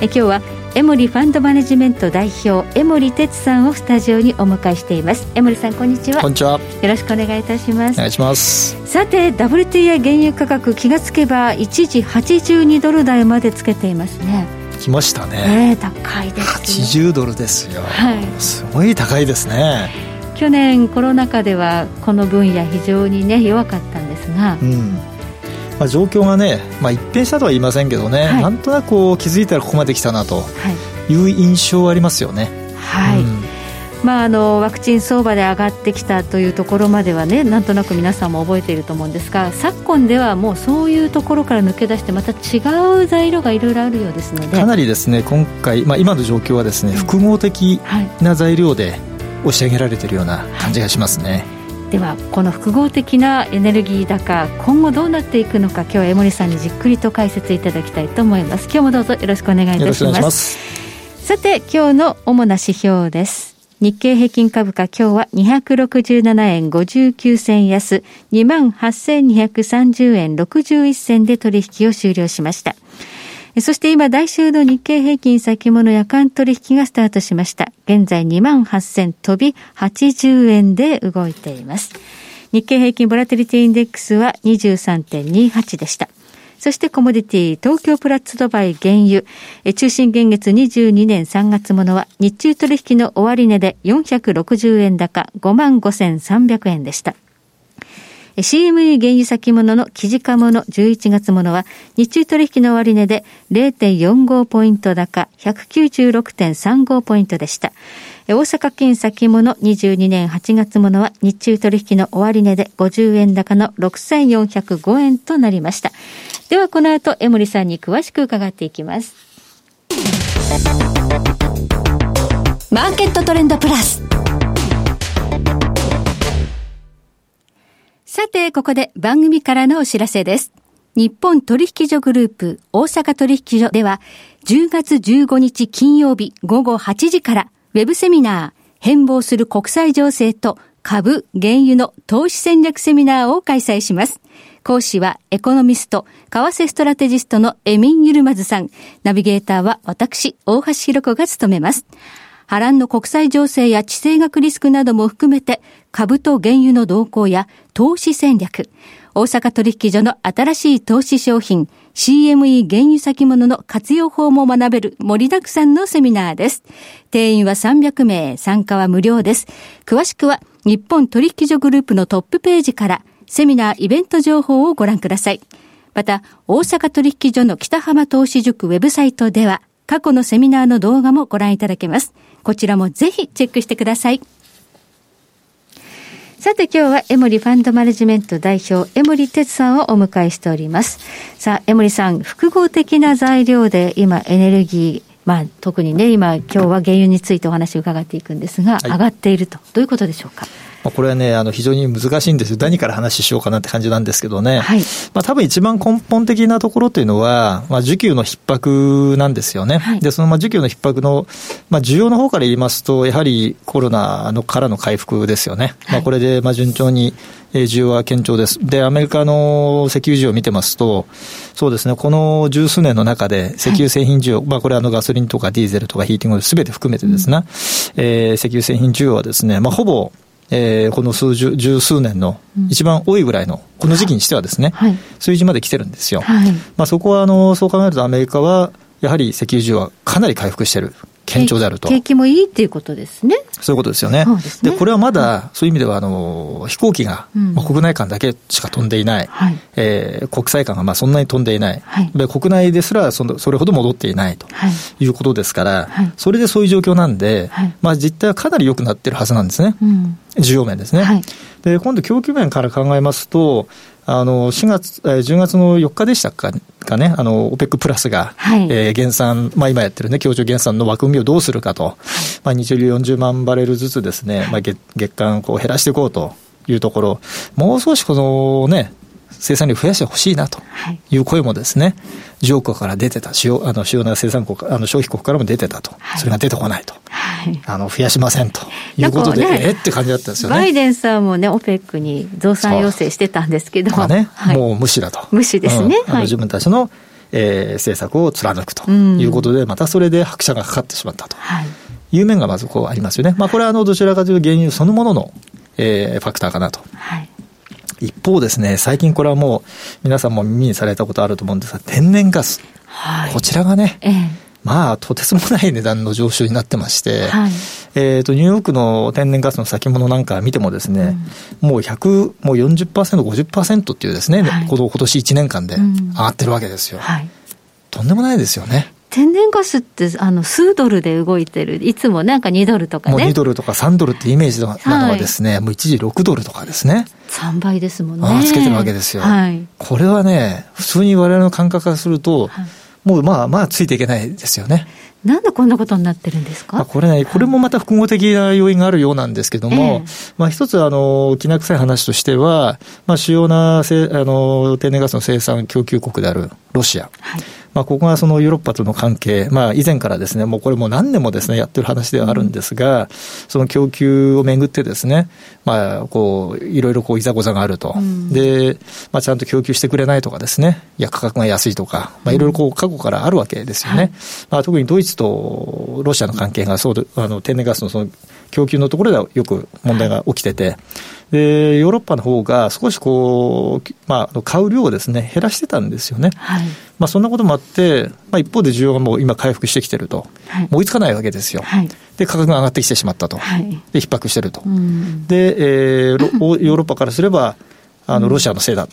え今日はエモリファンドマネジメント代表江森哲さんをスタジオにお迎えしています。江森さんこんにちは。こんにちは。よろしくお願いいたします。お願いします。さて WTI 原油価格気がつけば一時82ドル台までつけていますね。きましたね、えー、高いです、ね、80ドルですよ、はい、すごい高いですね。去年コロナ禍ではこの分野非常にね弱かったんですが、うんまあ、状況がね、まあ、一変したとは言いませんけどね、はい、なんとなくこう気づいたらここまで来たなとい。う印象はありますよね。はい、うん。まあ、あのワクチン相場で上がってきたというところまではねなんとなく皆さんも覚えていると思うんですが昨今ではもうそういうところから抜け出してまた違う材料がいろいろあるようですのでかなりですね今回、まあ、今の状況はですね複合的な材料で押し上げられているような感じがしますね。はいではこの複合的なエネルギー高今後どうなっていくのか今日は江森さんにじっくりと解説いただきたいと思います。今日もどうぞよろしくお願いいたします。さて今日の主な指標です。日経平均株価今日は267円59銭安。28,230円61銭で取引を終了しましたそして今、来週の日経平均先物夜間取引がスタートしました。現在2万8000飛び80円で動いています。日経平均ボラテリティインデックスは23.28でした。そしてコモディティ、東京プラッツドバイ原油、中心現月22年3月ものは日中取引の終値で460円高55,300円でした。CME 原油先物の記事化物11月ものは日中取引の終値で0.45ポイント高196.35ポイントでした。大阪金先物22年8月ものは日中取引の終値で50円高の6405円となりました。ではこの後、江森さんに詳しく伺っていきます。マーケットトレンドプラス。さて、ここで番組からのお知らせです。日本取引所グループ大阪取引所では、10月15日金曜日午後8時から、ウェブセミナー、変貌する国際情勢と株、原油の投資戦略セミナーを開催します。講師はエコノミスト、為替ストラテジストのエミン・ユルマズさん。ナビゲーターは私、大橋弘子が務めます。波乱の国際情勢や地政学リスクなども含めて、株と原油の動向や投資戦略、大阪取引所の新しい投資商品、CME 原油先物の活用法も学べる盛りだくさんのセミナーです。定員は300名、参加は無料です。詳しくは日本取引所グループのトップページからセミナーイベント情報をご覧ください。また、大阪取引所の北浜投資塾ウェブサイトでは過去のセミナーの動画もご覧いただけます。こちらもぜひチェックしてください。さて今日はエモリファンドマネジメント代表、エモリ哲さんをお迎えしております。さあ、エモリさん、複合的な材料で今エネルギー、まあ、特にね、今、今日は原油についてお話を伺っていくんですが、はい、上がっていると、どういうことでしょうか？これはね、あの非常に難しいんですよ。何から話しようかなって感じなんですけどね。はい。まあ多分一番根本的なところというのは、まあ需給の逼迫なんですよね。はい、で、そのまあ需給の逼迫の、まあ需要の方から言いますと、やはりコロナのからの回復ですよね。はい、まあこれでまあ順調に、需要は堅調です。で、アメリカの石油需要を見てますと、そうですね、この十数年の中で石油製品需要、はい、まあこれあのガソリンとかディーゼルとかヒーティングすべて含めてですね、うん、えー、石油製品需要はですね、まあほぼえー、この数十、十数年の一番多いぐらいの、この時期にしてはですね、はい、数字まで来てるんですよ。はい、まあ、そこは、あの、そう考えるとアメリカは、やはり石油需要はかなり回復している。堅調であると。景気もいいっていうことですね。そういうことですよね。で、ね、これはまだ、そういう意味では、あの、飛行機が、まあ、国内間だけしか飛んでいない。はい、えー、国際間がまあそんなに飛んでいない。はい、で国内ですらそのそれほど戻っていないということですから、はい、それでそういう状況なんで、はい、まあ実態はかなり良くなってるはずなんですね。うん、需要面ですね。はい、で、今度供給面から考えますと、あの、4月、えー、10月の4日でしたかかね、あの、OPEC プラスが、はい、えー、減産、まあ今やってるね、協調減産の枠組みをどうするかと、はい、まあ日量40万バレルずつですね、まあ月月間こう減らしていこうと。いうところ、もう少しこのね、生産量増やしてほしいなとい。う声もですね、需要国から出てた、主要あの主要な生産国、あの消費国からも出てたと、はい、それが出てこないと、はい、あの増やしませんと。いうことで、ね、えって感じだったんですよね。バイデンさんもね、オペックに増産要請してたんですけど、まあね、はい、もう無視だと。無視ですね。うん、あの自分たちの、えー、政策を貫くと。いうことで、またそれで拍車がかかってしまったと。い。う面がまずこうありますよね。まあ、これはあのどちらかというと原油そのものの、えー、ファクターかなと。はい一方ですね、最近これはもう皆さんも耳にされたことあると思うんですが、天然ガス。はい、こちらがね、ええ、まあ、とてつもない値段の上昇になってまして、はい、えっ、と、ニューヨークの天然ガスの先物なんか見てもですね、うん、もう100、もう40%、50%っていうですね、はい、この今年1年間で上がってるわけですよ。うんはい、とんでもないですよね。天然ガスってあの数ドルで動いてる、いつもなんか2ドルとかね。もう2ドルとか3ドルってイメージなのはですね、はい、もう一時6ドルとかですね。3倍ですもんね。あつけてるわけですよ。はい、これはね、普通に我々の感覚からすると、はい、もうまあまあついていけないですよね。なんでこんなことになってるんですか？これね、これもまた複合的な要因があるようなんですけども、えー、まあ一つ、あの、きな臭い話としては、まあ主要なせあの天然ガスの生産供給国であるロシア。はいまあ、ここがそのヨーロッパとの関係、まあ、以前からですね、もうこれも何年もですね、やってる話ではあるんですが、その供給をめぐってですね、まあ、こう、いろいろこう、いざこざがあると。うん、で、まあ、ちゃんと供給してくれないとかですね、いや、価格が安いとか、まあ、いろいろこう、過去からあるわけですよね。まあ、特にドイツとロシアの関係がそうで、あの、天然ガスのその、供給のところではよく問題が起きてて、で、ヨーロッパの方が少しこう、まあ、買う量をですね、減らしてたんですよね。はい、まあ、そんなこともあって、まあ、一方で需要がもう今回復してきてると。はい、追いつかないわけですよ。はい、で、価格が上がってきてしまったと。で、逼迫してると。で、えー、ヨーロッパからすれば、あの、ロシアのせいだ。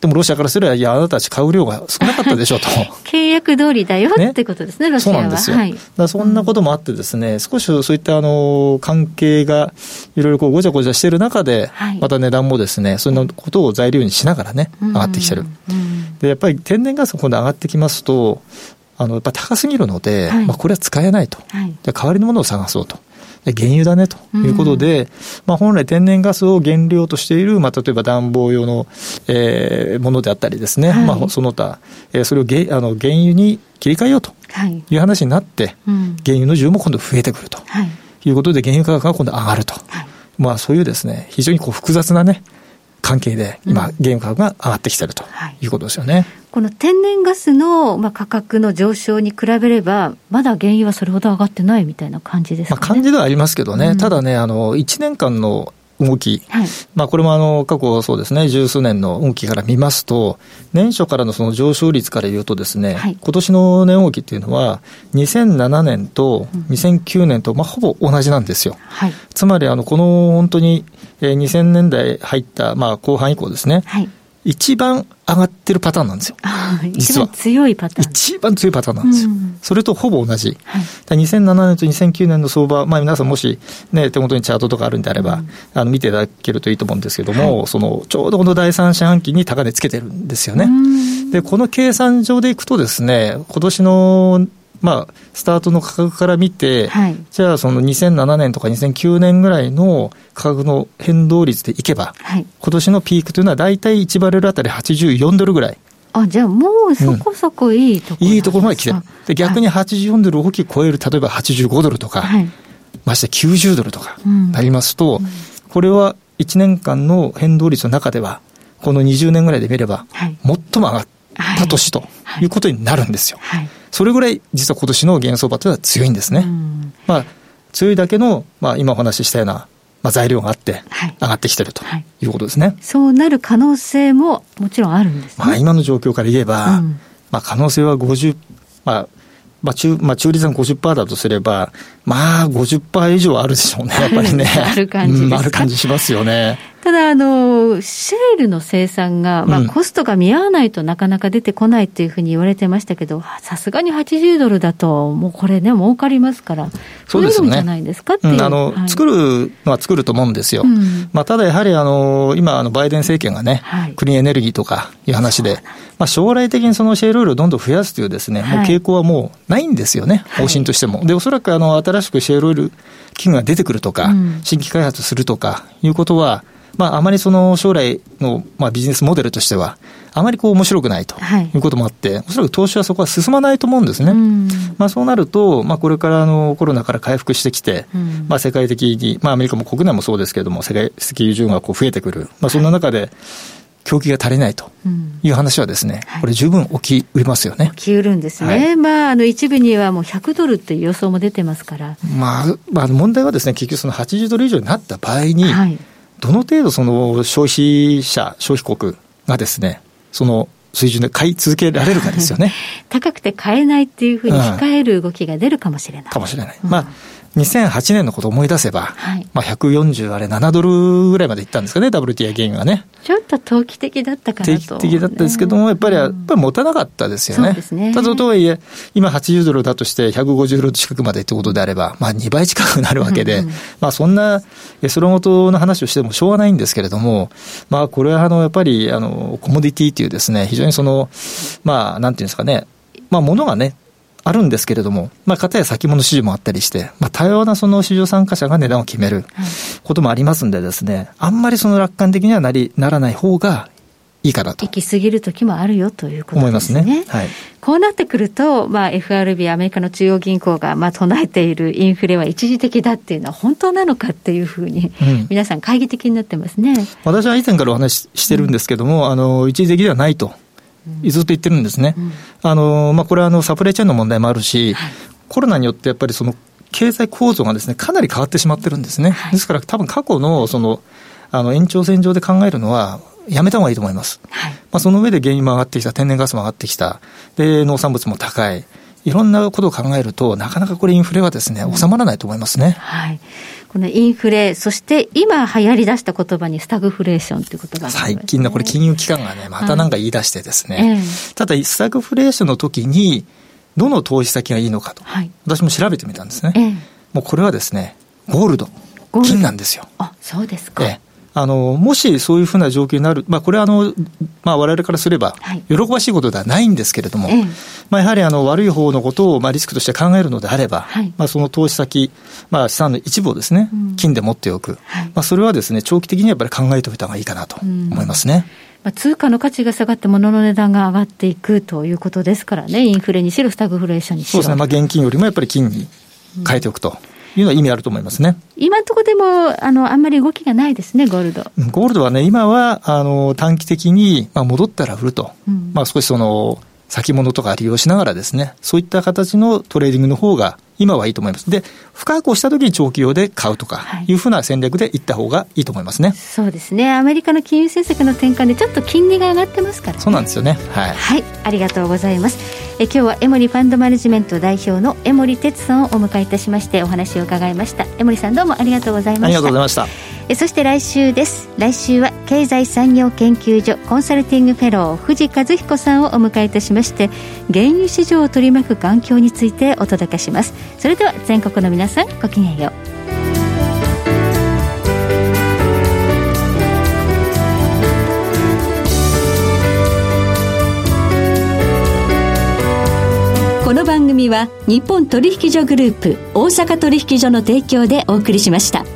でもロシアからすれば、いや、あなたたち買う量が少なかったでしょうと。契約通りだよ、ね、ってことですね、ロシアは。そうなんですよ。はい、だそんなこともあってですね、少しそういったあの関係がいろいろこうごちゃごちゃしてる中で、はい、また値段もですね、そんなことを材料にしながらね、上がってきてる。で、やっぱり天然ガスが今度上がってきますと、あの、やっぱ高すぎるので、はい、まあこれは使えないと。はい、代わりのものを探そうと。原油だねということで、うん、まあ、本来天然ガスを原料としている、まあ、例えば暖房用の、えー、ものであったりですね、はい、まあ、その他、えー、それをげあの原油に切り替えようとい。う話になって、はいうん、原油の需要も今度増えてくると、はい、いうことで、原油価格が今度上がると、まあ、そういうですね、非常にこう複雑なね、関係で今、原油価格が上がってきているということですよね。この天然ガスの、まあ、価格の上昇に比べれば、まだ原油はそれほど上がってないみたいな感じですか、ね、まあ、感じではありますけどね、うん、ただね、あの1年間の動き、はい、まあこれもあの過去そうですね、十数年の動きから見ますと、年初からのその上昇率から言うとですね、はい、今年の年動きっていうのは、2007年と2009年と、まあほぼ同じなんですよ。はい、つまりあの、この本当に2000年代入った、まあ後半以降ですね、はい、一番上がってるパターンなんですよ。実は。強いパターン。一番強いパターンなんですよ。うん、それとほぼ同じ。はい、2007年と2009年の相場、まあ皆さんもしね、手元にチャートとかあるんであれば、うん、あの見ていただけるといいと思うんですけども、はい、その、ちょうどこの第三四半期に高値つけてるんですよね。で、この計算上でいくとですね、今年のまあ、スタートの価格から見て、はい、じゃあその2007年とか2009年ぐらいの価格の変動率でいけば、はい、今年のピークというのは大体1バレルあたり84ドルぐらい。あ、じゃあもうそこそこいいところ、うん、いいところまで来てる。で、逆に84ドルを大きく超える、例えば85ドルとか、はい、まして90ドルとかなりますと、うん、これは1年間の変動率の中では、この20年ぐらいで見れば、最も上がった年ということになるんですよ。はいそれぐらい実は今年の原相場というのは強いんですね。まあ、強いだけの、まあ、今お話ししたような、まあ、材料があって、上がってきてるとい。うことですね、はいはい、そうなる可能性ももちろんあるんです、ね、まあ、今の状況から言えば、うん、まあ、可能性は50、まあ、まあ中、まあ、中立が50%だとすれば、まあ、50%以上あるでしょうね、やっぱりね。ある感じ、うん、ある感じしますよね。ただ、あの、シェールの生産が、まあ、コストが見合わないとなかなか出てこないっていうふうに言われてましたけど、さすがに80ドルだと、もうこれね、儲かりますから、そうですね。じゃないですかっていう。うん、あの、はい、作るのは作ると思うんですよ。うん、まあ、ただやはり、あの、今、あの、バイデン政権がね、はい、クリーンエネルギーとかいう話で、まあ、将来的にそのシェールオイルをどんどん増やすというですね、もう傾向はもうないんですよね、方針としても。で、おそらく、あの、新しくシェールオイル器具が出てくるとか、新規開発するとかいうことは、まあ、あまりその将来の、まあ、ビジネスモデルとしては、あまりこう面白くないとい。うこともあって、はい、おそらく投資はそこは進まないと思うんですね。まあ、そうなると、まあ、これからのコロナから回復してきて、まあ、世界的に、まあ、アメリカも国内もそうですけれども、世界石油需要がこう増えてくる、まあ、そんな中で、供給が足りないという話はですね、うん、これ十分起きうりますよね。起きうるんですね。はい、まあ、あの一部にはもう100ドルっていう予想も出てますから。まあ、まあ、問題はですね、結局その80ドル以上になった場合に、はい、どの程度その消費者、消費国がですね、その水準で買い続けられるかですよね。高くて買えないっていうふうに控える動きが出るかもしれない。かもしれない。うん、まあ2008年のことを思い出せば、はい、まあ140あれ7ドルぐらいまでいったんですかね、WTI 原油がね。ちょっと投機的だったかなと、ね。投機的だったんですけども、やっぱり、やっぱり持たなかったですよね。そうですね。ただとはいえ、今80ドルだとして150ドル近くまでってことであれば、まあ2倍近くなるわけで、うんうん、まあそんな、その元の話をしてもしょうがないんですけれども、まあこれはあの、やっぱり、あの、コモディティっていうですね、非常にその、まあなんていうんですかね、まあ物がね、あるんですけれども、まあ、かたや先物市場もあったりして、まあ、多様なその市場参加者が値段を決めることもありますんでですね、あんまりその楽観的にはなり、ならない方がいいかなと。行き過ぎる時もあるよということですね。思いますね。はい。こうなってくると、まあ、FRB、アメリカの中央銀行が、まあ、唱えているインフレは一時的だっていうのは本当なのかっていうふうに、うん、皆さん懐疑的になってますね。私は以前からお話ししてるんですけども、うん、あの、一時的ではないと。ずっと言ってるんですね。あの、まあ、これはあの、サプライチェーンの問題もあるし、はい、コロナによってやっぱりその、経済構造がですね、かなり変わってしまってるんですね。はい、ですから多分過去のその、あの、延長線上で考えるのは、やめた方がいいと思います。はい、まあ、その上で原油も上がってきた、天然ガスも上がってきた、で、農産物も高い。いろんなことを考えると、なかなかこれインフレはですね、収まらないと思いますね。はい。このインフレ、そして今流行り出した言葉にスタグフレーションということが、ね、最近のこれ金融機関がね、またなんか言い出してですね、はいえ。ー、ただスタグフレーションの時に、どの投資先がいいのかと、はい、私も調べてみたんですね。えー、もうこれはですね、ゴールド、金なんですよ。あ、そうですか。えーあの、もしそういうふうな状況になる、まあ、これはあの、まあ、我々からすれば、喜ばしいことではないんですけれども、はい、まあ、やはりあの、悪い方のことを、まあ、リスクとして考えるのであれば、はい、まあ、その投資先、まあ、資産の一部をですね、金で持っておく。はい、まあ、それはですね、長期的にやっぱり考えておいた方がいいかなと思いますね。まあ、通貨の価値が下がって物の値段が上がっていくということですからね、インフレにしろ、スタグフレーションにしろ。そうですね、まあ、現金よりもやっぱり金に変えておくと。うんいうのは意味あると思いますね。今のところでも、あの、あんまり動きがないですね、ゴールド。ゴールドはね、今は、あの、短期的に、まあ、戻ったら売ると。うん、まあ、少しその、先物とか利用しながらですね、そういった形のトレーディングの方が今はいいと思います。で、深く押したときに長期用で買うとかいうふうな戦略でいった方がいいと思いますね、はい、そうですね。アメリカの金融政策の転換でちょっと金利が上がってますから、ね、そうなんですよね。はい。はい、ありがとうございます。え今日はエモリファンドマネジメント代表の江守哲さんをお迎えいたしましてお話を伺いました。江守さんどうもありがとうございました。ありがとうございました。えそして来週です。来週は経済産業研究所コンサルティングフェロー藤和彦さんをお迎えいたしまして原油市場を取り巻く環境についてお届けします。それでは全国の皆さんごきげんよう。この番組は日本取引所グループ大阪取引所の提供でお送りしました。